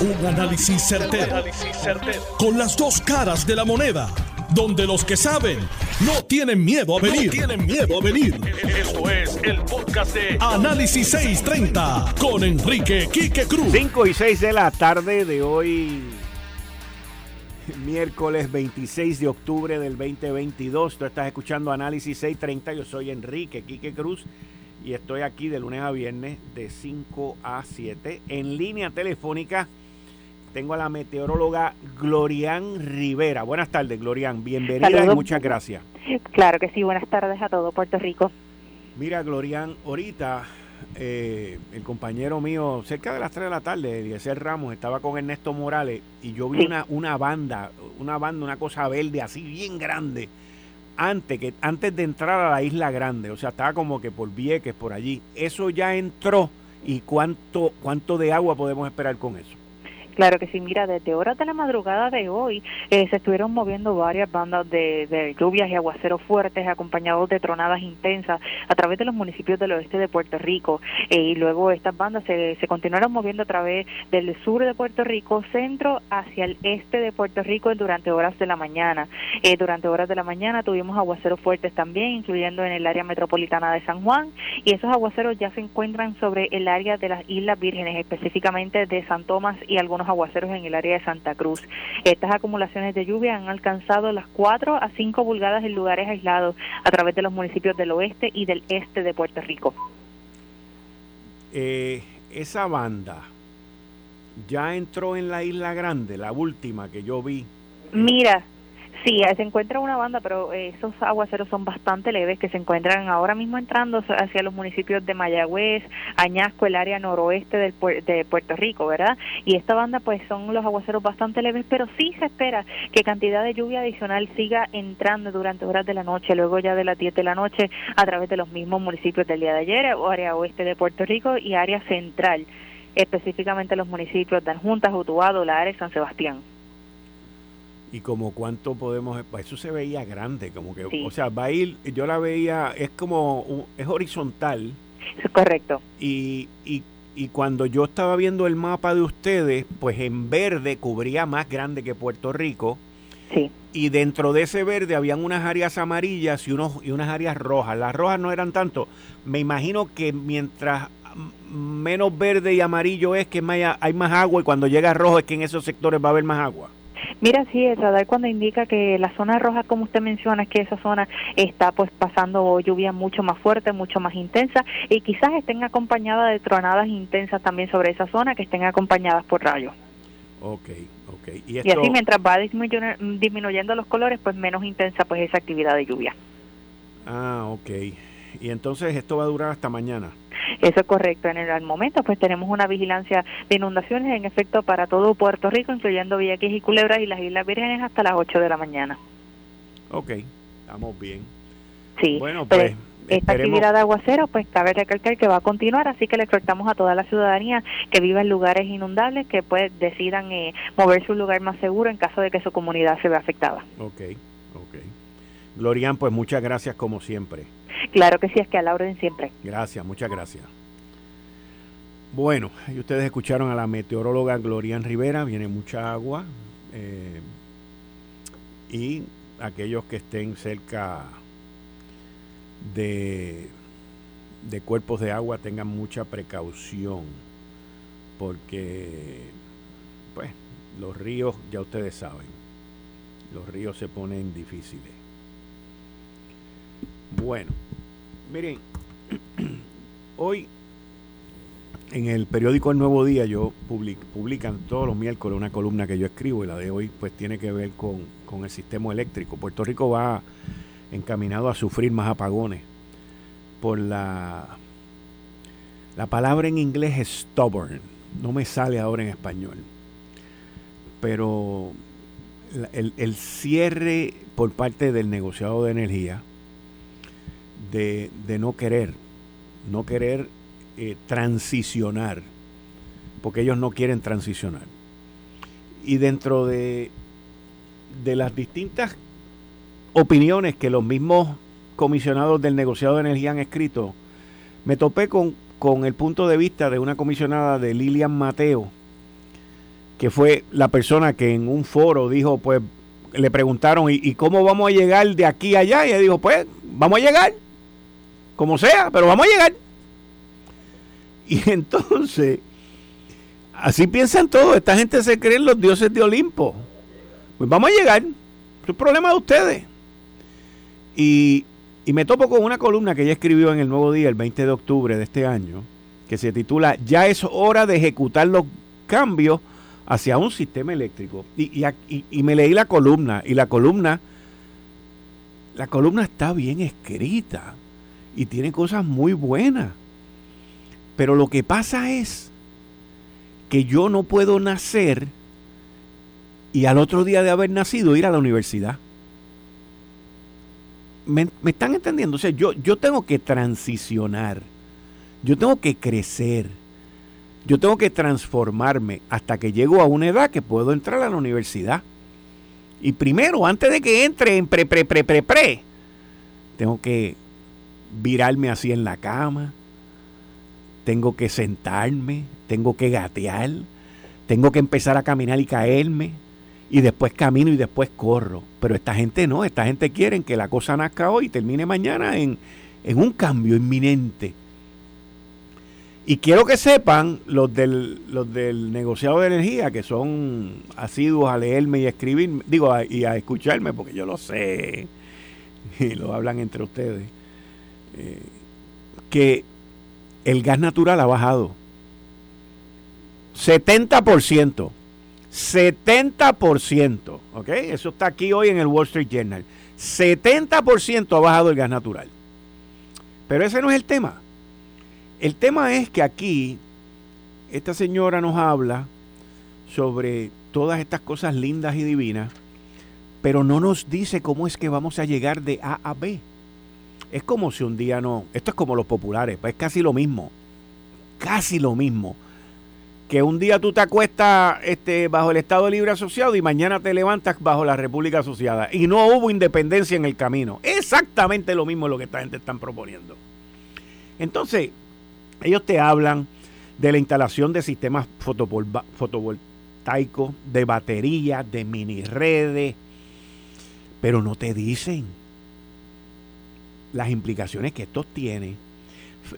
Un análisis certero, Con las dos caras de la moneda. Donde los que saben no tienen miedo a venir. tienen miedo a venir. Esto es el podcast de Análisis 630 con Enrique Quique Cruz. 5 y 6 de la tarde de hoy, miércoles 26 de octubre del 2022. Tú estás escuchando Análisis 630. Yo soy Enrique Quique Cruz y estoy aquí de lunes a viernes de 5 a 7 en línea telefónica. Tengo a la meteoróloga Glorian Rivera. Buenas tardes, Glorian. Bienvenida y muchas gracias. Claro que sí. Buenas tardes a todo Puerto Rico. Mira, Glorian, ahorita eh, el compañero mío, cerca de las 3 de la tarde, Eliezer Ramos, estaba con Ernesto Morales y yo vi una, una banda, una banda, una cosa verde así bien grande antes, que, antes de entrar a la Isla Grande, o sea, estaba como que por Vieques, por allí. ¿Eso ya entró? ¿Y cuánto, cuánto de agua podemos esperar con eso? Claro que sí, mira, desde horas de la madrugada de hoy eh, se estuvieron moviendo varias bandas de, lluvias y aguaceros fuertes acompañados de tronadas intensas a través de los municipios del oeste de Puerto Rico eh, y luego estas bandas se, continuaron moviendo a través del sur de Puerto Rico, centro hacia el este de Puerto Rico durante horas de la mañana. Eh, durante horas de la mañana tuvimos aguaceros fuertes también, incluyendo en el área metropolitana de San Juan y esos aguaceros ya se encuentran sobre el área de las Islas Vírgenes, específicamente de San Tomás y algunos aguaceros en el área de Santa Cruz. Estas acumulaciones de lluvia han alcanzado las 4 a 5 pulgadas en lugares aislados a través de los municipios del oeste y del este de Puerto Rico. Eh, esa banda ya entró en la Isla Grande, la última que yo vi. Mira, Sí, se encuentra una banda, pero eh, esos aguaceros son bastante leves que se encuentran ahora mismo entrando hacia los municipios de Mayagüez, Añasco, el área noroeste del, de Puerto Rico, ¿verdad? Y esta banda pues son los aguaceros bastante leves, pero sí se espera que cantidad de lluvia adicional siga entrando durante horas de la noche, luego ya de las 10 de la noche a través de los mismos municipios del día de ayer, área oeste de Puerto Rico y área central, específicamente los municipios de Juntas, Utuado, La San Sebastián y como cuánto podemos eso se veía grande como que o sea va a ir yo la veía es como es horizontal. Es correcto. Y, y, y cuando yo estaba viendo el mapa de ustedes pues en verde cubría más grande que Puerto Rico. Sí. Y dentro de ese verde habían unas áreas amarillas y unos y unas áreas rojas. Las rojas no eran tanto. Me imagino que mientras menos verde y amarillo es que hay más agua y cuando llega rojo es que en esos sectores va a haber más agua Mira, sí, el radar cuando indica que la zona roja, como usted menciona, es que esa zona está pues pasando lluvia mucho más fuerte, mucho más intensa y quizás estén acompañadas de tronadas intensas también sobre esa zona que estén acompañadas por rayos. Ok, ok. Y, así mientras va disminuyendo, los colores, pues menos intensa pues esa actividad de lluvia. Ah, ok. Y entonces esto va a durar hasta mañana. Eso es correcto. En el momento, pues tenemos una vigilancia de inundaciones en efecto para todo Puerto Rico, incluyendo Vieques y Culebras y las Islas Vírgenes hasta las 8 de la mañana. Ok, estamos bien. Sí, bueno, pues. esta actividad de aguacero, pues cabe recalcar que va a continuar, así que le exhortamos a toda la ciudadanía que viva en lugares inundables que pues decidan eh, moverse a un lugar más seguro en caso de que su comunidad se vea afectada. Ok, ok. Glorian, pues muchas gracias como siempre. Claro que sí, es que a la orden siempre. Gracias, muchas gracias. Bueno, ustedes escucharon a la meteoróloga Glorian Rivera, viene mucha agua eh, y aquellos que estén cerca de, de cuerpos de agua tengan mucha precaución porque pues los ríos ya ustedes saben, los ríos se ponen difíciles. Bueno, miren, hoy en el periódico El Nuevo Día yo publican todos los miércoles una columna que yo escribo y la de hoy pues tiene que ver con, con el sistema eléctrico. Puerto Rico va encaminado a sufrir más apagones por la la palabra en inglés es stubborn, no me sale ahora en español. Pero el, el cierre por parte del negociado de energía de, no querer, no querer eh, transicionar, porque ellos no quieren transicionar. Y dentro de, de las distintas opiniones que los mismos comisionados del negociado de energía han escrito, me topé con, con el punto de vista de una comisionada de Lilian Mateo, que fue la persona que en un foro dijo, pues, le preguntaron, ¿y, cómo vamos a llegar de aquí a allá? Y él dijo, pues, vamos a llegar, como sea, pero vamos a llegar. Y entonces, así piensan todos, esta gente se cree en los dioses de Olimpo. Pues vamos a llegar, es un problema de ustedes. Y, y me topo con una columna que ella escribió en el Nuevo Día el 20 de octubre de este año, que se titula Ya es hora de ejecutar los cambios hacia un sistema eléctrico. Y, y, me leí la columna, y la columna, la columna está bien escrita y tiene cosas muy buenas. Pero lo que pasa es que yo no puedo nacer y al otro día de haber nacido ir a la universidad. ¿Me, están entendiendo? O sea, yo, yo tengo que transicionar, yo tengo que crecer, yo tengo que transformarme hasta que llego a una edad que puedo entrar a la universidad. Y primero, antes de que entre en pre, pre, pre, pre, pre, tengo que virarme así en la cama, tengo que sentarme, tengo que gatear, tengo que empezar a caminar y caerme, y después camino y después corro. Pero esta gente no, esta gente quiere que la cosa nazca hoy y termine mañana en, en un cambio inminente. Y quiero que sepan los del, los del negociado de energía, que son asiduos a leerme y a escribir, digo, y a escucharme, porque yo lo sé, y lo hablan entre ustedes, eh, que el gas natural ha bajado. 70%. 70%. ¿Ok? Eso está aquí hoy en el Wall Street Journal. 70% ha bajado el gas natural. Pero ese no es el tema. El tema es que aquí esta señora nos habla sobre todas estas cosas lindas y divinas, pero no nos dice cómo es que vamos a llegar de A a B. Es como si un día no, esto es como los populares, pues es casi lo mismo, casi lo mismo. Que un día tú te acuestas este, bajo el Estado Libre Asociado y mañana te levantas bajo la República Asociada. Y no hubo independencia en el camino. Exactamente lo mismo lo que esta gente está proponiendo. Entonces, ellos te hablan de la instalación de sistemas fotovoltaicos, de baterías, de mini redes, pero no te dicen las implicaciones que esto tiene.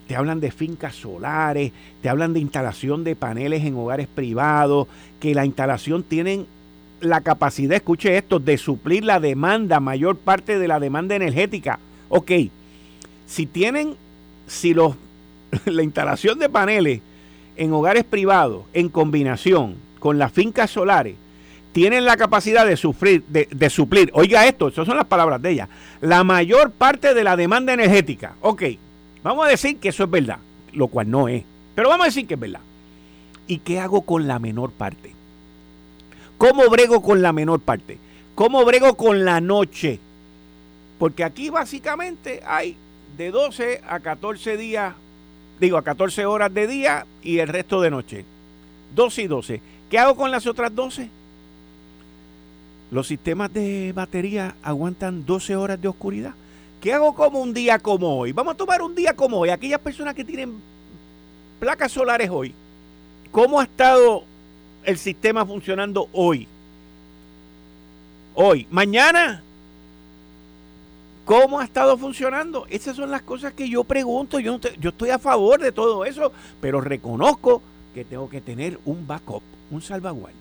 Te hablan de fincas solares, te hablan de instalación de paneles en hogares privados, que la instalación tienen la capacidad, escuche esto, de suplir la demanda, mayor parte de la demanda energética. Ok, si tienen, si los la instalación de paneles en hogares privados en combinación con las fincas solares tienen la capacidad de, sufrir, de, suplir, oiga esto, esas son las palabras de ella, la mayor parte de la demanda energética. Ok, vamos a decir que eso es verdad, lo cual no es, pero vamos a decir que es verdad. ¿Y qué hago con la menor parte? ¿Cómo brego con la menor parte? ¿Cómo brego con la noche? Porque aquí básicamente hay de 12 a 14 días digo, a 14 horas de día y el resto de noche. 12 y 12. ¿Qué hago con las otras 12? Los sistemas de batería aguantan 12 horas de oscuridad. ¿Qué hago como un día como hoy? Vamos a tomar un día como hoy. Aquellas personas que tienen placas solares hoy. ¿Cómo ha estado el sistema funcionando hoy? Hoy. Mañana ¿Cómo ha estado funcionando? Esas son las cosas que yo pregunto. Yo, estoy a favor de todo eso, pero reconozco que tengo que tener un backup, un salvaguarda.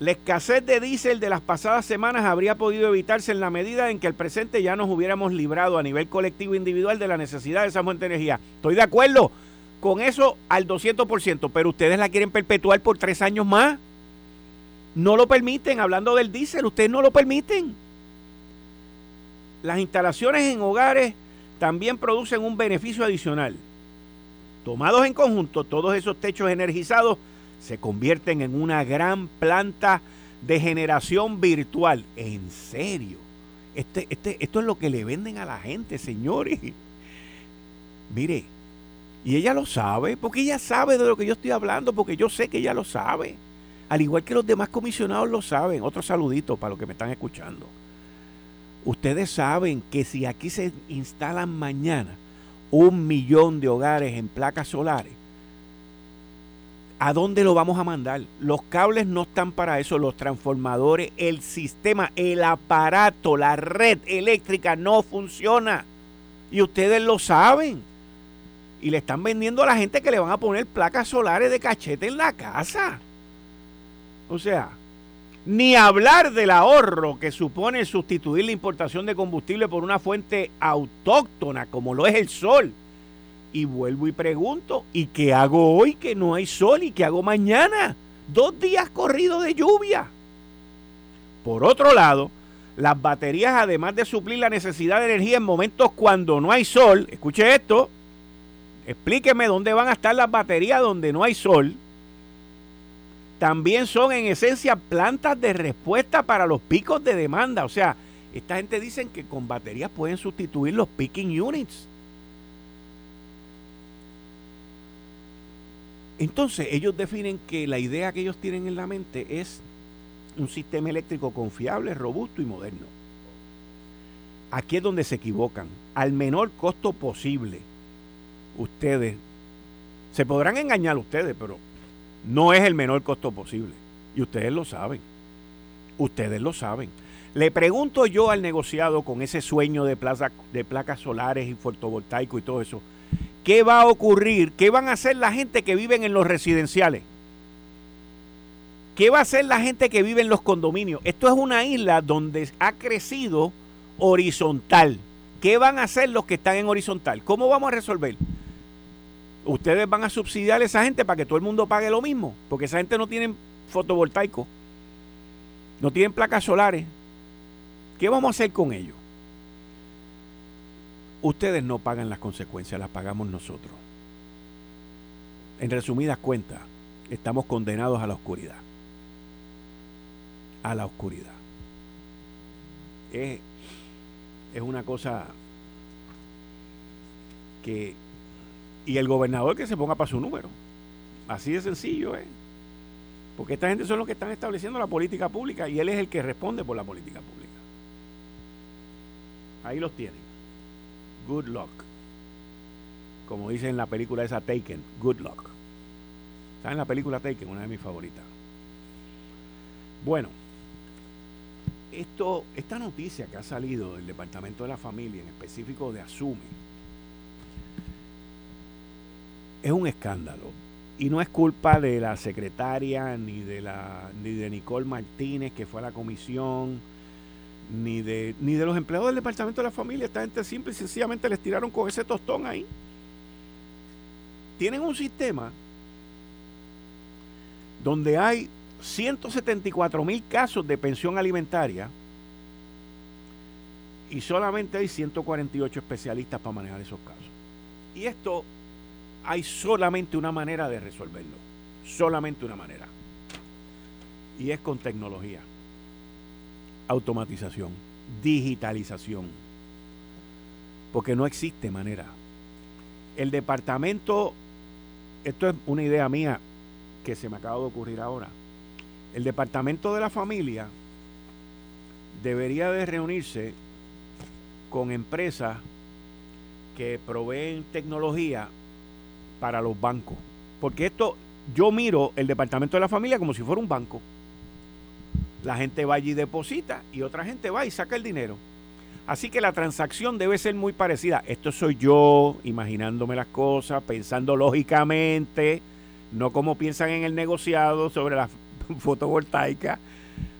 La escasez de diésel de las pasadas semanas habría podido evitarse en la medida en que el presente ya nos hubiéramos librado a nivel colectivo individual de la necesidad de esa fuente de energía. Estoy de acuerdo con eso al 200%, pero ustedes la quieren perpetuar por tres años más. No lo permiten, hablando del diésel, ustedes no lo permiten. Las instalaciones en hogares también producen un beneficio adicional. Tomados en conjunto, todos esos techos energizados se convierten en una gran planta de generación virtual. En serio. Este, este, esto es lo que le venden a la gente, señores. Mire, y ella lo sabe, porque ella sabe de lo que yo estoy hablando, porque yo sé que ella lo sabe. Al igual que los demás comisionados lo saben. Otro saludito para los que me están escuchando. Ustedes saben que si aquí se instalan mañana un millón de hogares en placas solares, ¿A dónde lo vamos a mandar? Los cables no están para eso, los transformadores, el sistema, el aparato, la red eléctrica no funciona. Y ustedes lo saben. Y le están vendiendo a la gente que le van a poner placas solares de cachete en la casa. O sea, ni hablar del ahorro que supone sustituir la importación de combustible por una fuente autóctona como lo es el sol y vuelvo y pregunto, ¿y qué hago hoy que no hay sol y qué hago mañana? Dos días corridos de lluvia. Por otro lado, las baterías, además de suplir la necesidad de energía en momentos cuando no hay sol, escuche esto, explíqueme dónde van a estar las baterías donde no hay sol, también son en esencia plantas de respuesta para los picos de demanda. O sea, esta gente dice que con baterías pueden sustituir los picking units. Entonces ellos definen que la idea que ellos tienen en la mente es un sistema eléctrico confiable, robusto y moderno. Aquí es donde se equivocan. Al menor costo posible. Ustedes, se podrán engañar ustedes, pero no es el menor costo posible. Y ustedes lo saben. Ustedes lo saben. Le pregunto yo al negociado con ese sueño de, plaza, de placas solares y fotovoltaicos y todo eso, ¿Qué va a ocurrir? ¿Qué van a hacer la gente que vive en los residenciales? ¿Qué va a hacer la gente que vive en los condominios? Esto es una isla donde ha crecido horizontal. ¿Qué van a hacer los que están en horizontal? ¿Cómo vamos a resolver? Ustedes van a subsidiar a esa gente para que todo el mundo pague lo mismo, porque esa gente no tiene fotovoltaico, no tienen placas solares. ¿Qué vamos a hacer con ellos? Ustedes no pagan las consecuencias, las pagamos nosotros. En resumidas cuentas, estamos condenados a la oscuridad. A la oscuridad. Es, es una cosa que... Y el gobernador que se ponga para su número. Así de sencillo, ¿eh? Porque esta gente son los que están estableciendo la política pública y él es el que responde por la política pública. Ahí los tienen. Good luck. Como dice en la película esa Taken, good luck. ¿Saben la película Taken? Una de mis favoritas. Bueno, esto, esta noticia que ha salido del Departamento de la Familia, en específico de Asume, es un escándalo. Y no es culpa de la secretaria ni de la ni de Nicole Martínez que fue a la comisión ni de, ni de los empleados del Departamento de la Familia. Esta gente simple y sencillamente les tiraron con ese tostón ahí. Tienen un sistema donde hay 174 mil casos de pensión alimentaria y solamente hay 148 especialistas para manejar esos casos. Y esto hay solamente una manera de resolverlo. Solamente una manera. Y es con tecnología automatización, digitalización, porque no existe manera. El departamento, esto es una idea mía que se me acaba de ocurrir ahora, el departamento de la familia debería de reunirse con empresas que proveen tecnología para los bancos. Porque esto, yo miro el departamento de la familia como si fuera un banco. La gente va allí y deposita y otra gente va y saca el dinero. Así que la transacción debe ser muy parecida. Esto soy yo imaginándome las cosas, pensando lógicamente, no como piensan en el negociado sobre la fotovoltaica,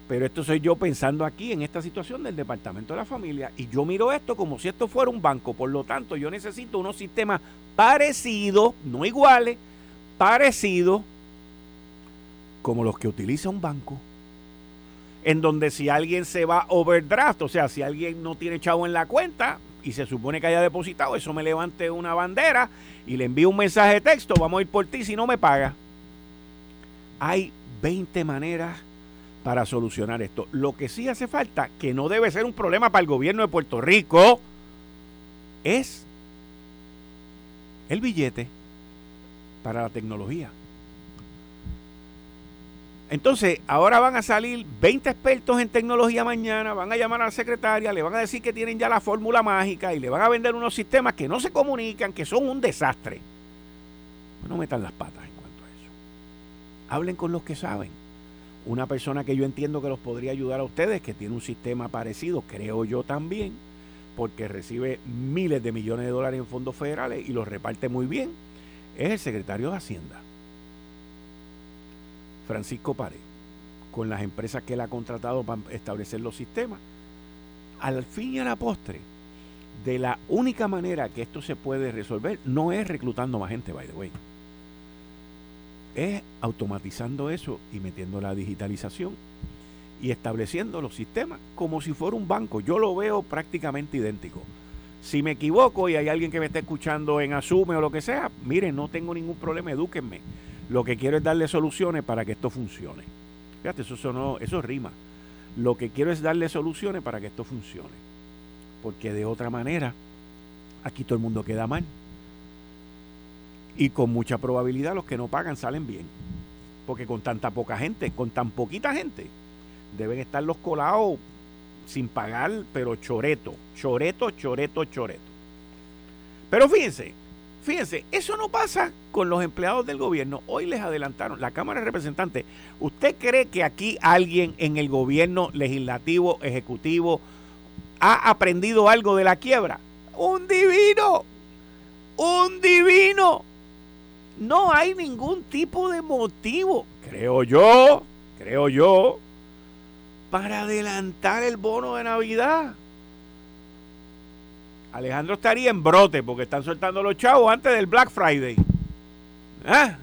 pero esto soy yo pensando aquí en esta situación del Departamento de la Familia y yo miro esto como si esto fuera un banco. Por lo tanto, yo necesito unos sistemas parecidos, no iguales, parecidos como los que utiliza un banco en donde si alguien se va overdraft, o sea, si alguien no tiene chavo en la cuenta y se supone que haya depositado, eso me levante una bandera y le envío un mensaje de texto, vamos a ir por ti si no me paga. Hay 20 maneras para solucionar esto. Lo que sí hace falta, que no debe ser un problema para el gobierno de Puerto Rico, es el billete para la tecnología. Entonces, ahora van a salir 20 expertos en tecnología mañana, van a llamar a la secretaria, le van a decir que tienen ya la fórmula mágica y le van a vender unos sistemas que no se comunican, que son un desastre. No metan las patas en cuanto a eso. Hablen con los que saben. Una persona que yo entiendo que los podría ayudar a ustedes, que tiene un sistema parecido, creo yo también, porque recibe miles de millones de dólares en fondos federales y los reparte muy bien, es el secretario de Hacienda, Francisco Párez, con las empresas que él ha contratado para establecer los sistemas. Al fin y a la postre, de la única manera que esto se puede resolver no es reclutando más gente, by the way. Es automatizando eso y metiendo la digitalización y estableciendo los sistemas como si fuera un banco. Yo lo veo prácticamente idéntico. Si me equivoco y hay alguien que me está escuchando en Asume o lo que sea, miren, no tengo ningún problema, edúquenme. Lo que quiero es darle soluciones para que esto funcione. Fíjate, eso, sonó, eso rima. Lo que quiero es darle soluciones para que esto funcione porque de otra manera aquí todo el mundo queda mal. Y con mucha probabilidad los que no pagan salen bien. Porque con tanta poca gente, con tan poquita gente, deben estar los colados sin pagar, pero choreto, choreto, choreto, choreto. Pero fíjense, fíjense, eso no pasa con los empleados del gobierno. Hoy les adelantaron, la Cámara de Representantes, ¿usted cree que aquí alguien en el gobierno legislativo, ejecutivo, ha aprendido algo de la quiebra. Un divino, un divino. No hay ningún tipo de motivo, creo yo, creo yo, para adelantar el bono de Navidad. Alejandro estaría en brote porque están soltando los chavos antes del Black Friday. ¿Ah?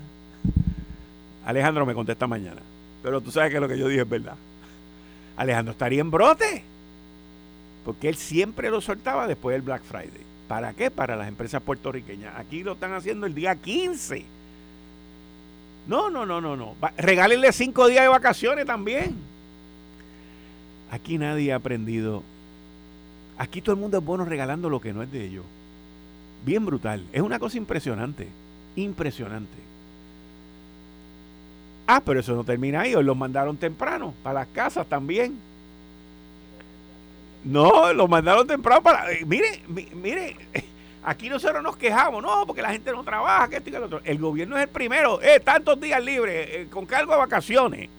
Alejandro me contesta mañana. Pero tú sabes que lo que yo dije es verdad. Alejandro estaría en brote. Porque él siempre lo soltaba después del Black Friday. ¿Para qué? Para las empresas puertorriqueñas. Aquí lo están haciendo el día 15. No, no, no, no, no. Regálenle cinco días de vacaciones también. Aquí nadie ha aprendido. Aquí todo el mundo es bueno regalando lo que no es de ellos. Bien brutal. Es una cosa impresionante. Impresionante. Ah, pero eso no termina ahí. Hoy los mandaron temprano para las casas también. No, lo mandaron temprano para. Eh, mire, mire, aquí nosotros nos quejamos, no, porque la gente no trabaja, que esto que. El gobierno es el primero, eh, tantos días libres, eh, con cargo de vacaciones.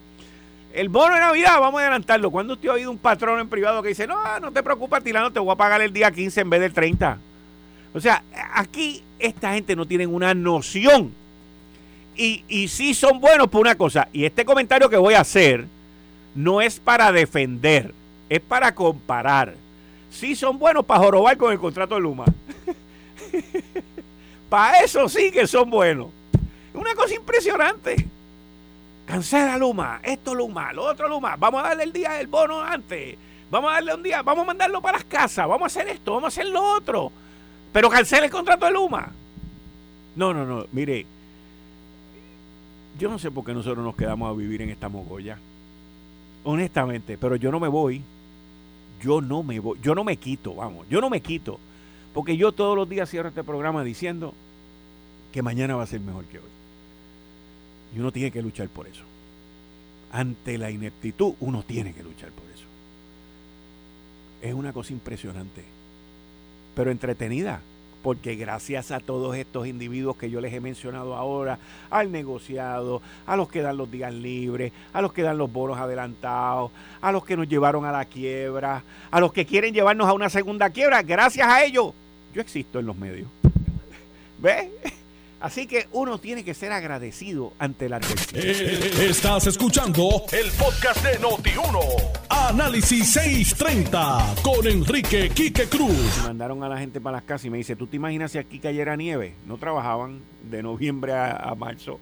El bono de Navidad, vamos a adelantarlo. ¿Cuándo usted ha oído un patrón en privado que dice, no, no te preocupes, Tilano, te voy a pagar el día 15 en vez del 30? O sea, aquí esta gente no tiene una noción. Y, y sí son buenos por una cosa. Y este comentario que voy a hacer no es para defender es para comparar. Sí son buenos para jorobar con el contrato de Luma. para eso sí que son buenos. Una cosa impresionante. Cancela Luma, esto Luma, lo otro Luma. Vamos a darle el día del bono antes. Vamos a darle un día, vamos a mandarlo para las casas. Vamos a hacer esto, vamos a hacer lo otro. Pero cancela el contrato de Luma. No, no, no. Mire, yo no sé por qué nosotros nos quedamos a vivir en esta mogolla. Honestamente, pero yo no me voy yo no me voy, yo no me quito, vamos, yo no me quito. Porque yo todos los días cierro este programa diciendo que mañana va a ser mejor que hoy. Y uno tiene que luchar por eso. Ante la ineptitud, uno tiene que luchar por eso. Es una cosa impresionante, pero entretenida porque gracias a todos estos individuos que yo les he mencionado ahora, al negociado, a los que dan los días libres, a los que dan los bonos adelantados, a los que nos llevaron a la quiebra, a los que quieren llevarnos a una segunda quiebra, gracias a ellos, yo existo en los medios. ¿Ves? Así que uno tiene que ser agradecido ante la adversidad. Eh, estás escuchando el podcast de Noti1. Análisis 630 con Enrique Quique Cruz. mandaron a la gente para las casas y me dice, ¿tú te imaginas si aquí cayera nieve? No trabajaban de noviembre a, marzo.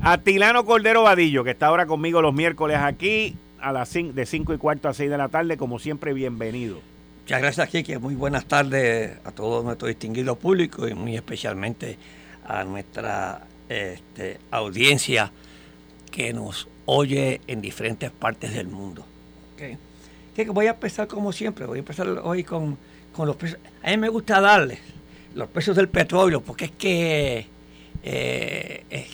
Atilano Cordero Vadillo, que está ahora conmigo los miércoles aquí a las de 5 y cuarto a 6 de la tarde, como siempre, bienvenido. Muchas gracias, Quique. Muy buenas tardes a todos nuestros distinguidos públicos y muy especialmente a nuestra este, audiencia que nos oye en diferentes partes del mundo. Que voy a empezar como siempre, voy a empezar hoy con, los precios. A mí me gusta darles los precios del petróleo porque es que eh,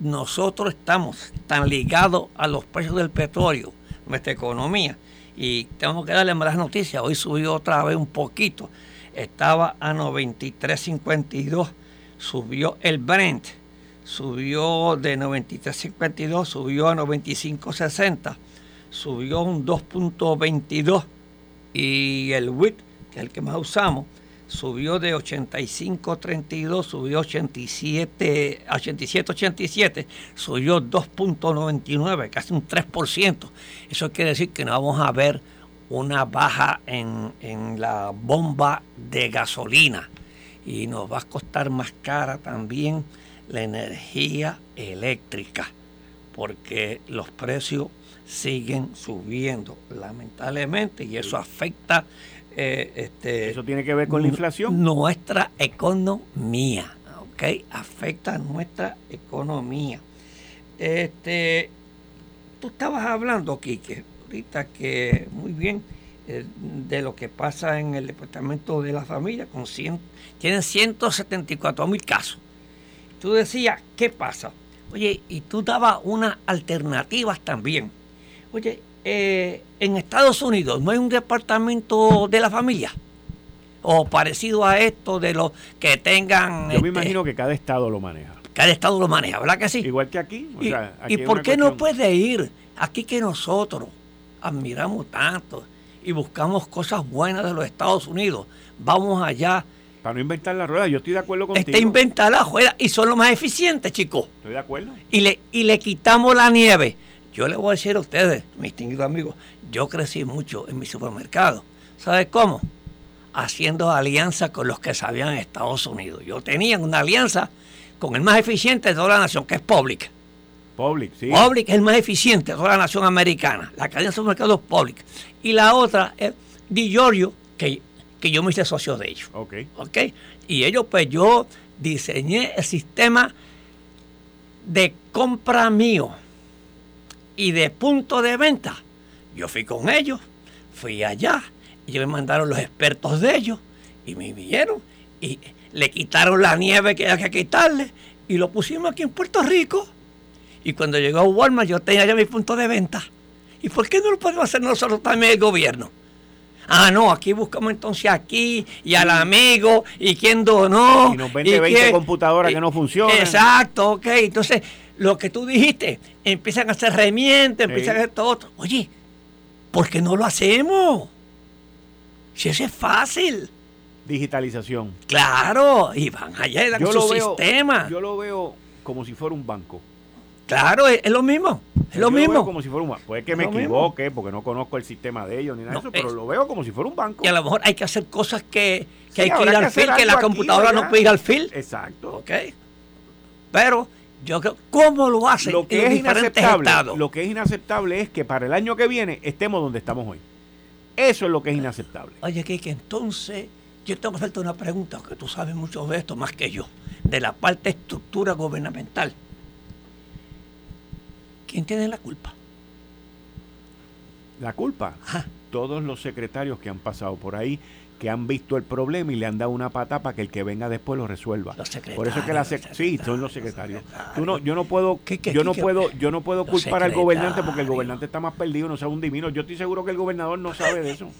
nosotros estamos tan ligados a los precios del petróleo, nuestra economía, y tenemos que darle malas noticias. Hoy subió otra vez un poquito, estaba a 93.52 subió el Brent subió de 93.52, subió a 95.60, subió un 2.22 y el WIT, que es el que más usamos, subió de 85.32, subió 87, 87.87, subió 2.99, casi un 3%. Eso quiere decir que no vamos a ver una baja en, en la bomba de gasolina y nos va a costar más cara también la energía eléctrica, porque los precios siguen subiendo, lamentablemente, y eso afecta... Eh, este, ¿Eso tiene que ver con la inflación? Nuestra economía, ¿ok? Afecta nuestra economía. Este, tú estabas hablando, Quique, ahorita que muy bien, de lo que pasa en el Departamento de la Familia, con 100, tienen 174 mil casos tú decías, ¿qué pasa? Oye, y tú dabas unas alternativas también. Oye, eh, en Estados Unidos no hay un departamento de la familia o parecido a esto de los que tengan... Yo me este, imagino que cada estado lo maneja. Cada estado lo maneja, ¿verdad que sí? Igual que aquí. ¿Y, por qué no puede ir? Aquí que nosotros admiramos tanto y buscamos cosas buenas de los Estados Unidos, vamos allá para no inventar la rueda, yo estoy de acuerdo contigo. Está inventada la rueda y son los más eficientes, chicos. Estoy de acuerdo. Y le, y le quitamos la nieve. Yo le voy a decir a ustedes, mis distinguidos amigos, yo crecí mucho en mi supermercado. ¿Sabes cómo? Haciendo alianza con los que sabían en Estados Unidos. Yo tenía una alianza con el más eficiente de toda la nación, que es Public. Public, sí. Public es el más eficiente de toda la nación americana. La cadena de supermercados Public. Y la otra es Di Giorgio, que que yo me hice socio de ellos. Ok. Ok. Y ellos, pues yo diseñé el sistema de compra mío y de punto de venta. Yo fui con ellos, fui allá, y ellos me mandaron los expertos de ellos y me vieron y le quitaron la nieve que había que quitarle y lo pusimos aquí en Puerto Rico. Y cuando llegó a Walmart yo tenía ya mi punto de venta. ¿Y por qué no lo podemos hacer nosotros también el gobierno? Ah, no, aquí buscamos entonces aquí y al amigo y quién donó. Y nos vende 20 computadoras que no funcionan. Exacto, ok. Entonces, lo que tú dijiste, empiezan a hacer remientes, empiezan a hacer todo otro. Oye, ¿por qué no lo hacemos? Si eso es fácil. Digitalización. Claro, y van allá y dan su sistema. Yo lo veo como si fuera un banco. Claro, es, lo mismo. Es lo mismo. como si fuera un Puede que me equivoque porque no conozco el sistema de ellos ni nada de eso, pero lo veo como si fuera un banco. Y a lo mejor hay que hacer cosas que, hay que ir al fil, que la computadora no puede ir al fil. Exacto. Ok. Pero yo creo, ¿cómo lo hacen lo que es inaceptable, Lo que es inaceptable es que para el año que viene estemos donde estamos hoy. Eso es lo que es inaceptable. Oye, que entonces yo tengo que hacerte una pregunta, que tú sabes mucho de esto más que yo, de la parte de estructura gubernamental. ¿Quién tiene la culpa? La culpa. Todos los secretarios que han pasado por ahí, que han visto el problema y le han dado una pata para que el que venga después lo resuelva. Los secretarios. Por eso es que la sí, son los secretarios. Tú no, yo no puedo, yo no puedo, yo no puedo culpar al gobernante porque el gobernante está más perdido, no sabe un divino. Yo estoy seguro que el gobernador no sabe de eso.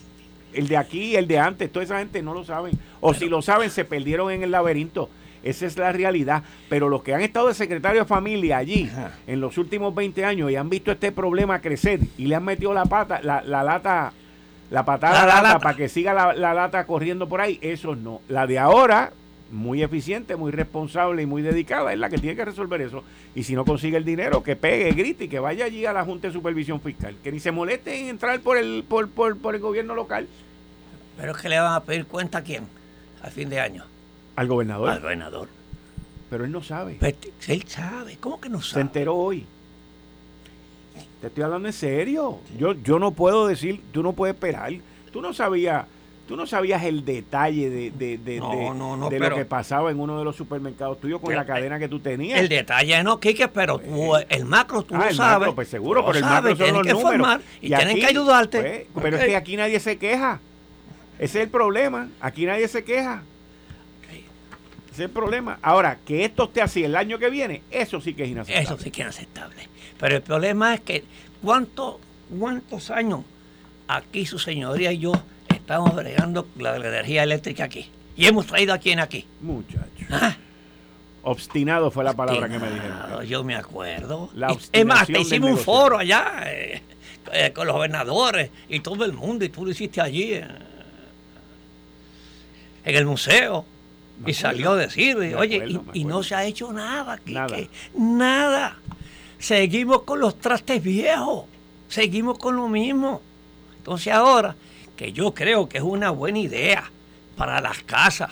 El de aquí, el de antes, toda esa gente no lo saben. O si lo saben, se perdieron en el laberinto. Esa es la realidad. Pero los que han estado de secretario de familia allí en los últimos 20 años y han visto este problema crecer y le han metido la pata, la, lata, la patada la, lata, para que siga la, lata corriendo por ahí, eso no. La de ahora, muy eficiente, muy responsable y muy dedicada, es la que tiene que resolver eso. Y si no consigue el dinero, que pegue, grite y que vaya allí a la Junta de Supervisión Fiscal. Que ni se moleste en entrar por el, por, por, por el gobierno local. Pero es que le van a pedir cuenta a quién al fin de año. ¿Al gobernador? Al gobernador. Pero él no sabe. Él sabe. ¿Cómo que no sabe? Se enteró hoy. Te estoy hablando en serio. Yo, yo no puedo decir, tú no puedes esperar. Tú no sabías, tú no sabías el detalle de, de, de, de, lo que pasaba en uno de los supermercados tuyos con la cadena que tú tenías. El detalle no, Kike, pero pues, el macro tú ah, lo sabes. Macro, pues seguro, pero el macro son los que números. y, tienen que ayudarte. Pues, pero es que aquí nadie se queja. Ese es el problema. Aquí nadie se queja. Ese es el problema. Ahora, que esto esté así el año que viene, eso sí que es inaceptable. Eso sí que es inaceptable. Pero el problema es que ¿cuánto, cuántos años aquí su señoría y yo estamos bregando la, energía eléctrica aquí. Y hemos traído a quién aquí. Muchachos. ¿Ah? Obstinado fue la palabra que me dijeron. Yo me acuerdo. es más, te hicimos un foro allá eh, eh, con los gobernadores y todo el mundo, y tú lo hiciste allí eh, en el museo. Y salió a decir, oye, y, no se ha hecho nada, nada. nada. Seguimos con los trastes viejos, seguimos con lo mismo. Entonces ahora, que yo creo que es una buena idea para las casas,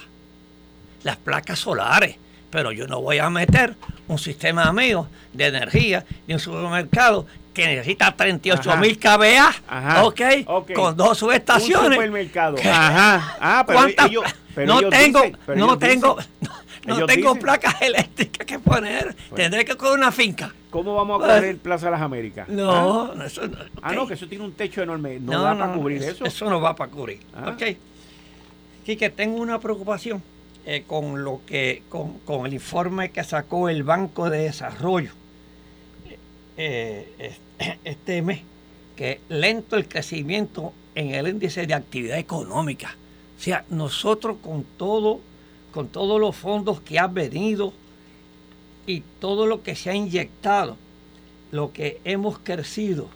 las placas solares, pero yo no voy a meter un sistema mío de energía de un supermercado que necesita 38 mil kVA, okay, con dos subestaciones. Un supermercado. Ajá. Ah, pero, ellos, no, tengo, no tengo, no tengo, placas eléctricas que poner. Tendré que coger una finca. ¿Cómo vamos a coger Plaza de las Américas? No, ¿Ah? eso no. Ah, no, que eso tiene un techo enorme. No, va para cubrir eso. Eso no va para cubrir. Ah. Ok. Así que tengo una preocupación eh, con lo que con, el informe que sacó el Banco de Desarrollo eh, este mes, que lento el crecimiento en el índice de actividad económica. O sea, nosotros con todo, con todos los fondos que han venido y todo lo que se ha inyectado, lo que hemos crecido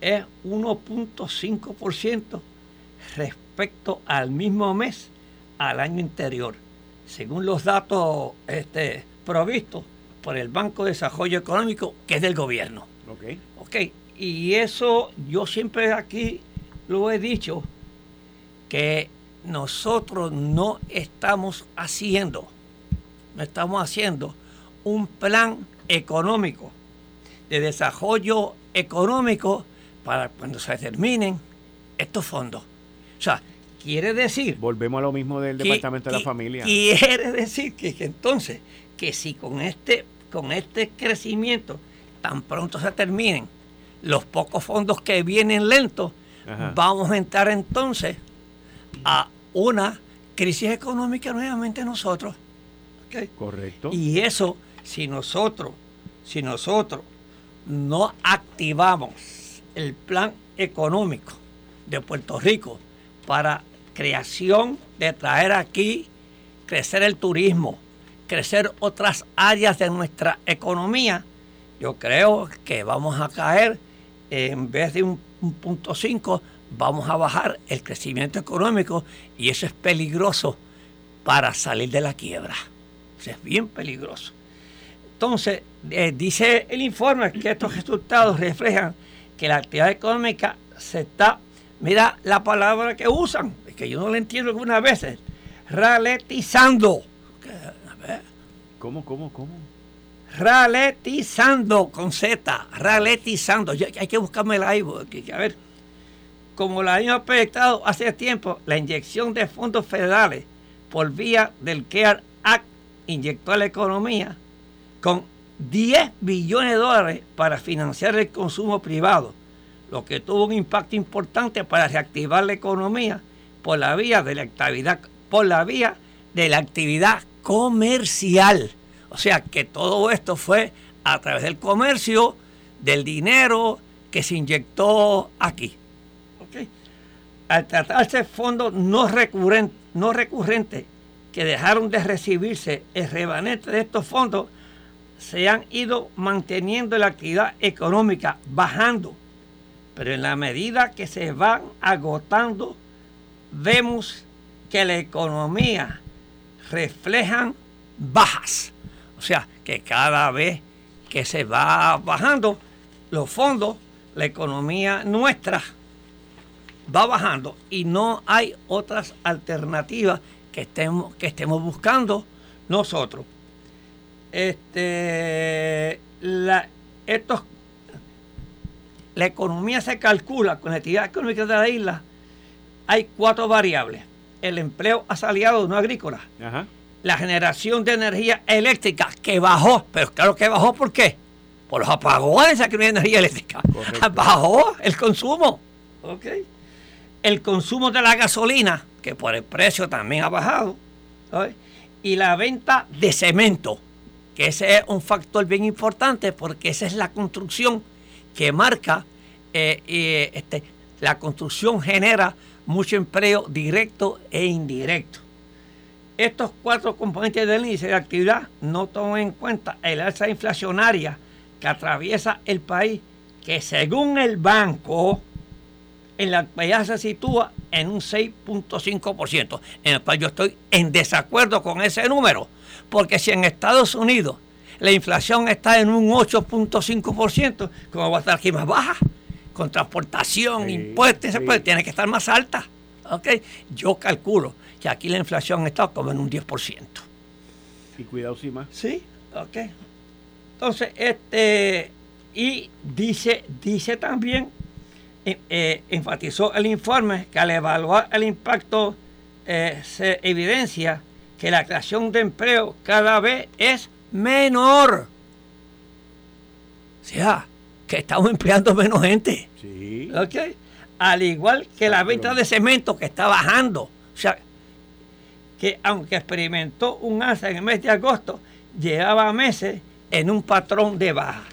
es 1.5% respecto al mismo mes al año anterior, según los datos este, provistos por el Banco de Desarrollo Económico, que es del gobierno. Ok. Ok, y eso yo siempre aquí lo he dicho, que nosotros no estamos haciendo, no estamos haciendo un plan económico de desarrollo económico para cuando se terminen estos fondos. O sea, Quiere decir... Volvemos a lo mismo del Departamento de la Familia. Quiere decir que, entonces, que si con este, con este crecimiento tan pronto se terminen los pocos fondos que vienen lentos, vamos a entrar entonces a una crisis económica nuevamente nosotros. Correcto. Y eso, si nosotros, si nosotros no activamos el plan económico de Puerto Rico para creación de traer aquí, crecer el turismo, crecer otras áreas de nuestra economía, yo creo que vamos a caer, en vez de un, punto 5, vamos a bajar el crecimiento económico y eso es peligroso para salir de la quiebra. es bien peligroso. Entonces, eh, dice el informe que estos resultados reflejan que la actividad económica se está, mira la palabra que usan, que yo no lo entiendo algunas veces, ralentizando. ¿Cómo, cómo, cómo? Ralentizando con Z, ralentizando. hay que buscarme el ahí, a ver. Como lo habíamos proyectado hace tiempo, la inyección de fondos federales por vía del CARE Act inyectó a la economía con 10 billones de dólares para financiar el consumo privado, lo que tuvo un impacto importante para reactivar la economía la la por la vía de la actividad comercial. O sea que todo esto fue a través del comercio, del dinero que se inyectó aquí. Al tratarse fondos no recurrentes, que dejaron de recibirse el remanente de estos fondos, se han ido manteniendo la actividad económica, bajando. Pero en la medida que se van agotando vemos que la economía reflejan bajas. O sea, que cada vez que se va bajando los fondos, la economía nuestra va bajando y no hay otras alternativas que estemos, que estemos buscando nosotros. Este, la, estos, la economía se calcula con la actividad económica de la isla hay cuatro variables. El empleo asalariado no agrícola. La generación de energía eléctrica que bajó, pero claro que bajó, ¿por qué? Por los apagones de energía eléctrica. Bajó el consumo. El consumo de la gasolina, que por el precio también ha bajado. Y la venta de cemento, que ese es un factor bien importante porque esa es la construcción que marca, eh, este, la construcción genera mucho empleo directo e indirecto. Estos cuatro componentes del índice de actividad no toman en cuenta el alza inflacionaria que atraviesa el país, que según el banco, en la actualidad se sitúa en un 6.5%, en el cual yo estoy en desacuerdo con ese número, porque si en Estados Unidos la inflación está en un 8.5%, ¿cómo va a estar aquí más baja? Con transportación, impuestos, tiene que estar más alta. ¿okay? Yo calculo que aquí la inflación está como en un 10%. Y cuidado, sí más. Sí, ok. Entonces, este, y dice, dice también, eh, enfatizó el informe que al evaluar el impacto eh, se evidencia que la creación de empleo cada vez es menor. O sea, que estamos empleando menos gente. Sí. Al igual que la venta de cemento que está bajando. O sea, que aunque experimentó un alza en el mes de agosto, llevaba meses en un patrón de baja.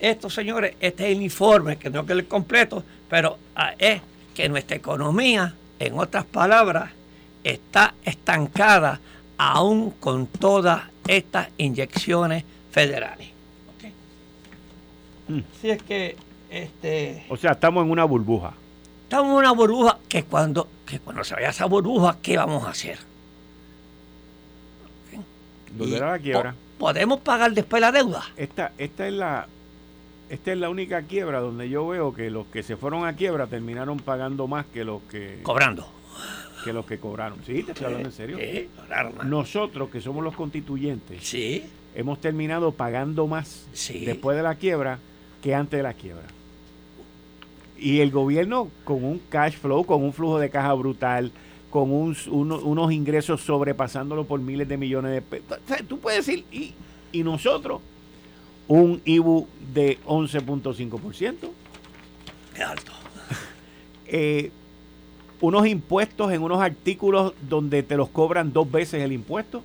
Esto, señores, este es el informe, que no es el completo, pero ah, es que nuestra economía, en otras palabras, está estancada aún con todas estas inyecciones federales. Mm. Si es que este O sea, estamos en una burbuja. estamos en una burbuja que cuando, que cuando se vaya esa burbuja, ¿qué vamos a hacer? Volver Y a la quiebra. po- ¿Podemos pagar después la deuda? Esta, esta es la esta es la única quiebra donde yo veo que los que se fueron a quiebra terminaron pagando más que los que, Cobrando. que los que cobraron. Sí, te estoy hablando en serio. Más. Nosotros, que somos los constituyentes, Sí, hemos terminado pagando más Sí. después de la quiebra que antes de la quiebra. Y el gobierno con un cash flow, con un flujo de caja brutal, con un- uno- unos ingresos sobrepasándolo por miles de millones de pesos. Tú puedes decir, y, y nosotros, un IBU de 11.5%, qué alto. eh, unos impuestos en unos artículos donde te los cobran dos veces el impuesto.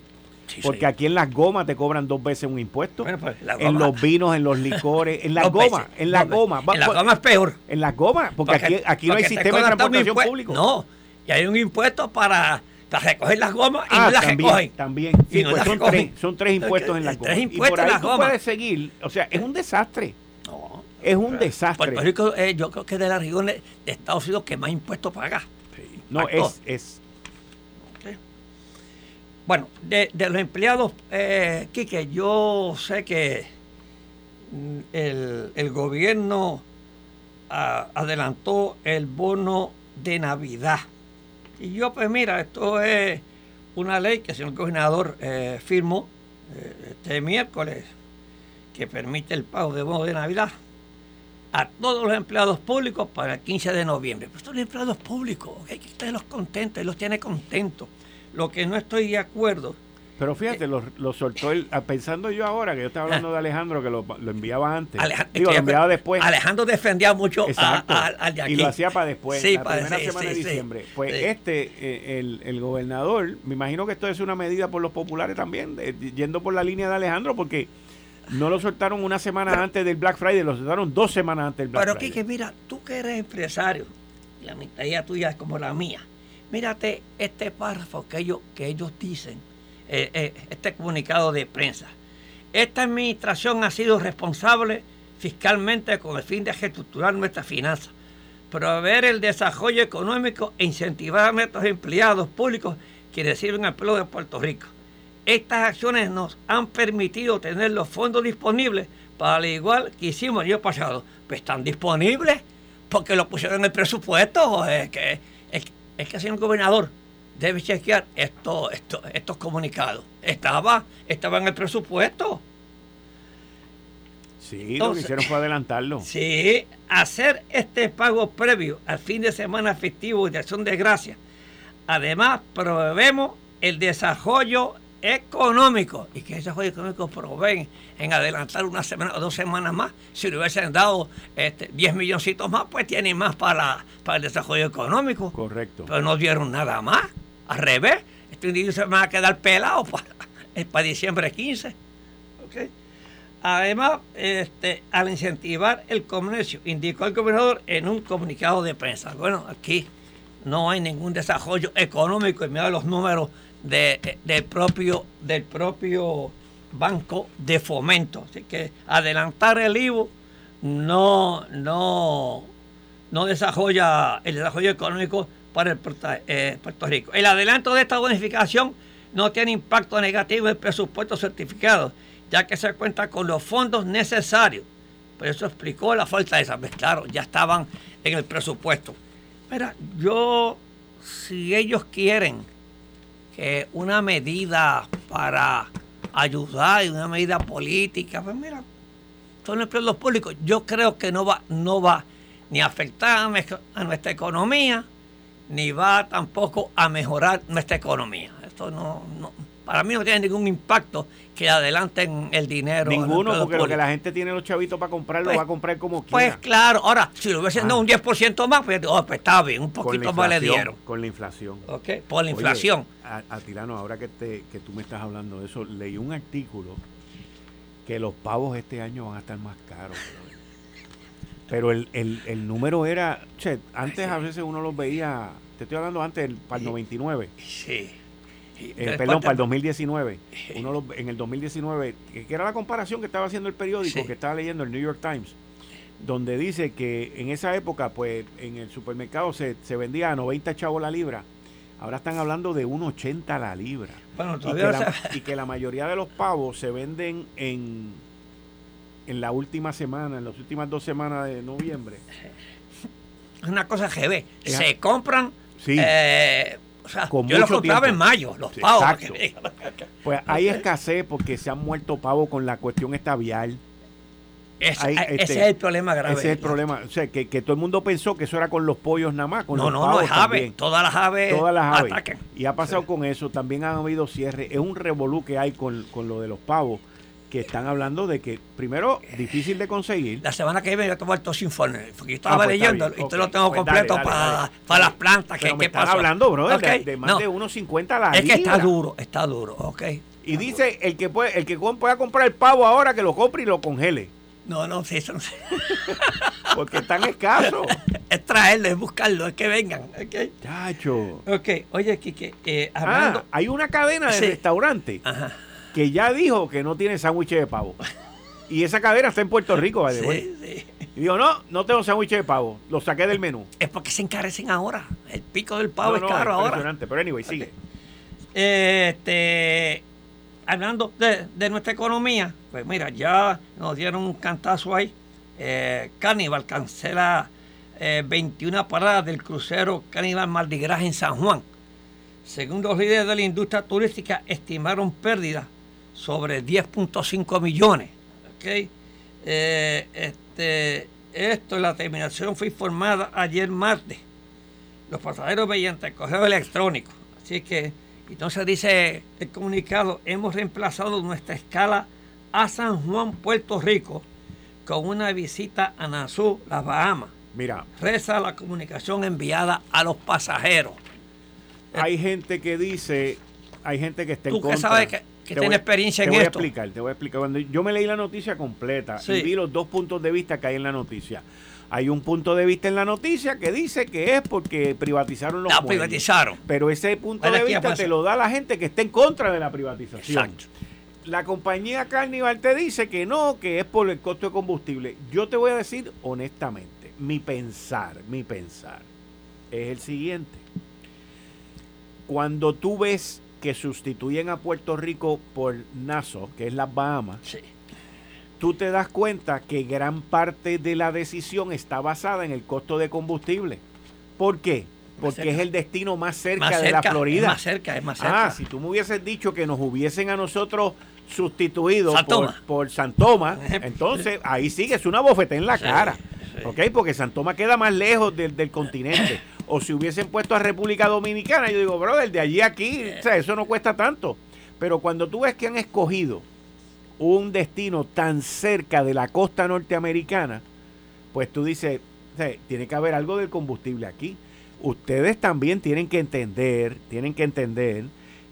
Sí, Porque sí. aquí en las gomas te cobran dos veces un impuesto. Bueno, pues, en los vinos, en los licores, en las gomas, en las gomas. En la pues, goma es peor. En las gomas, porque, aquí, aquí no hay sistema de transportación público. No, y hay un impuesto para, para recoger las gomas y Ah, no las también, recogen. también. Y no pues las son, recogen. tres, son tres impuestos en las Tres gomas. impuestos y por en las tú gomas. puedes seguir. O sea, es un desastre. No. Es un desastre. Puerto Rico, eh, yo creo que es de las regiones de Estados Unidos que más impuestos paga. no, es, es Bueno, de, de los empleados, eh, Quique, yo sé que mm, el, el gobierno ah, adelantó el bono de Navidad. Y yo, pues mira, esto es una ley que el señor gobernador eh, firmó eh, este miércoles que permite el pago de bono de Navidad a todos los empleados públicos para el 15 de noviembre. Pues son empleados públicos, hay que tenerlos contentos, los tiene contentos. Lo que no estoy de acuerdo, Pero Eh, fíjate, lo, lo soltó él, ah, pensando yo ahora, que yo estaba hablando de Alejandro, que lo, lo enviaba antes. Aleja- Digo, lo enviaba después. Alejandro defendía mucho a- al de aquí. Y lo hacía para después, Sí, la para- primera sí, semana sí, de diciembre. Pues este, eh, el, el gobernador, me imagino que esto es una medida por los populares también, de- yendo por la línea de Alejandro, porque no lo soltaron una semana antes del Black Friday, lo soltaron dos semanas antes del Black Pero Friday. Quique, mira, tú que eres empresario, la mentalidad tuya es como la mía, mírate este párrafo que ellos, que ellos dicen, eh, eh, este comunicado de prensa. Esta administración ha sido responsable fiscalmente con el fin de reestructurar nuestras finanzas, proveer el desarrollo económico e incentivar a nuestros empleados públicos que reciben empleo de Puerto Rico. Estas acciones nos han permitido tener los fondos disponibles para al igual que hicimos el año pasado. Pues están disponibles porque lo pusieron en el presupuesto. Es que, es, es que señor gobernador debe chequear esto, esto, estos comunicados. Estaba, estaba en el presupuesto. Sí, lo que hicieron fue adelantarlo. Sí, hacer este pago previo al fin de semana festivo y de acción de gracia. Además, promovemos el desarrollo económico. ¿Y qué desarrollo económico proveen en adelantar una semana o dos semanas más? Si le hubiesen dado este, 10 milloncitos más, pues tienen más para, para el desarrollo económico. Correcto. Pero no dieron nada más. Al revés, este individuo se van a quedar pelados para, para diciembre 15. ¿ok? Además, este, al incentivar el comercio, indicó el gobernador en un comunicado de prensa. Bueno, aquí no hay ningún desarrollo económico y mira los números de, del, propio, del propio banco de fomento. Así que adelantar el IVU no, no, no desarrolla el desarrollo económico para el eh, Puerto Rico. El adelanto de esta bonificación no tiene impacto negativo en el presupuesto certificado, ya que se cuenta con los fondos necesarios. Por eso explicó la falta de esa. Pues claro, ya estaban en el presupuesto. Mira, yo, si ellos quieren que una medida para ayudar, una medida política, pues mira, son empleos públicos. Yo creo que no va, no va ni a afectar a nuestra economía, ni va tampoco a mejorar nuestra economía. Esto no, para mí no tiene ningún impacto que adelanten el dinero. Ninguno, porque lo que la gente tiene los chavitos para comprar, lo pues, va a comprar como pues quiera. Pues claro, ahora, si lo hubiesen dado un 10% más, pues, oh, pues, está bien, un poquito más le dieron. Con la inflación. Ok, por la inflación. A, Tirano, ahora que, te, que tú me estás hablando de eso, leí un artículo que los pavos este año van a estar más caros. Pero el, el, el número era, che, antes a veces uno los veía, te estoy hablando antes, para el 99. Sí. Eh, perdón, para el 2019. Uno en el 2019, que era la comparación que estaba haciendo el periódico, que estaba leyendo el New York Times, donde dice que en esa época, pues en el supermercado se, se vendía a 90 chavos la libra. Ahora están hablando de 1,80 la libra. Bueno, y, que la, y que la mayoría de los pavos se venden en, en la última semana, en las últimas dos semanas de noviembre. Es una cosa GB. Se compran sí. eh, o sea, yo los compraba en mayo, los pavos. pues hay escasez porque se han muerto pavos con la cuestión estavial. ese este, es el problema grave. Ese es el problema. O sea, que, todo el mundo pensó que eso era con los pollos nada más. Con no, los no, no, es ave. Todas las aves. Todas las aves. Y ha pasado con eso. También han habido cierres. Es un revolú que hay con, con lo de los pavos que están hablando de que, primero, difícil de conseguir. La semana que viene yo tomo el informes, porque yo estaba ah, pues leyendo y te lo tengo pues completo para, para las plantas. Pero que, me están hablando, bro, de, más de 1.50 la Es que está duro, está duro, ok. Y dice, el que puede, el que pueda comprar el pavo ahora, que lo compre y lo congele. No, no, sí, eso no sé. Porque están escasos. es traerlo, es buscarlo, es que vengan. Okay. Chacho. Ok, oye, Kike, eh, Ah, hay una cadena de restaurantes Ajá que ya dijo que no tiene sándwich de pavo. Y esa cadena está en Puerto Rico, ¿vale? Sí, sí. Y digo, no, no tengo sándwich de pavo. Lo saqué del menú. Es porque se encarecen ahora. El pico del pavo es caro ahora. Impresionante, pero anyway, sigue. Este, hablando de, nuestra economía, pues mira, ya nos dieron un cantazo ahí. Eh, Carnival cancela 21 eh, paradas del crucero Carnival Mardi Gras en San Juan. Según los líderes de la industria turística, estimaron pérdidas sobre 10.5 millones. ¿okay? Eh, este, esto, la terminación fue informada ayer martes. Los pasajeros mediante el correo electrónico. Así que, entonces dice el comunicado, hemos reemplazado nuestra escala a San Juan, Puerto Rico, con una visita a Nassau, las Bahamas. Mira. Reza la comunicación enviada a los pasajeros. Hay gente que dice, hay gente que está en contra. sabes que que tiene experiencia en esto. Te voy a explicar, te voy a explicar. Cuando yo me leí la noticia completa y vi los dos puntos de vista que hay en la noticia. Hay un punto de vista en la noticia que dice que es porque privatizaron los La privatizaron. Pero ese punto de vista te lo da la gente que está en contra de la privatización. Exacto. La compañía Carnival te dice que no, que es por el costo de combustible. Yo te voy a decir honestamente, mi pensar, mi pensar es el siguiente. Cuando tú ves que sustituyen a Puerto Rico por Nassau, que es las Bahamas, tú te das cuenta que gran parte de la decisión está basada en el costo de combustible. ¿Por qué? Porque es el destino más cerca, de la Florida. Es más cerca, es más cerca. Ah, si tú me hubieses dicho que nos hubiesen a nosotros sustituido por, por Santoma, entonces ahí sí que es una bofeta en la cara. ¿Ok? Porque Santoma queda más lejos del, del continente. o si hubiesen puesto a República Dominicana, yo digo, brother, de allí a aquí, o sea, eso no cuesta tanto. Pero cuando tú ves que han escogido un destino tan cerca de la costa norteamericana, pues tú dices, tiene que haber algo del combustible aquí. Ustedes también tienen que entender, tienen que entender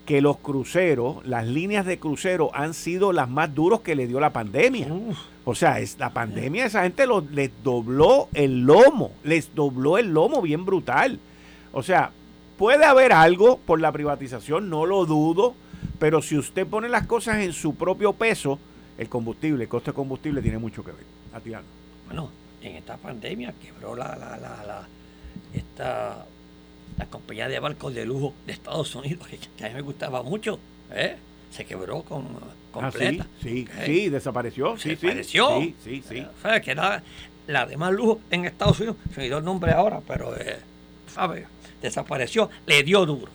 que los cruceros, las líneas de crucero han sido las más duros que le dio la pandemia. O sea, es, la pandemia, esa gente lo, les dobló el lomo, les dobló el lomo bien brutal. O sea, puede haber algo por la privatización, no lo dudo, pero si usted pone las cosas en su propio peso, el combustible, el coste de combustible tiene mucho que ver. Atiano. Bueno, en esta pandemia quebró la, la, la, la, esta, la compañía de barcos de lujo de Estados Unidos, que, a mí me gustaba mucho, ¿eh? se quebró con, completa. Ah, sí, sí, sí, desapareció. Sí, desapareció. Sí, sí, sí. que era la de más lujo en Estados Unidos, se me dio el nombre ahora, pero, eh, ¿sabe? Desapareció, le dio duro.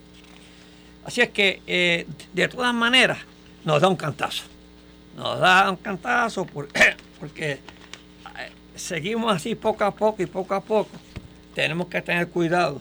Así es que, eh, de todas maneras, nos da un cantazo. Nos da un cantazo porque, porque eh, seguimos así poco a poco y poco a poco. Tenemos que tener cuidado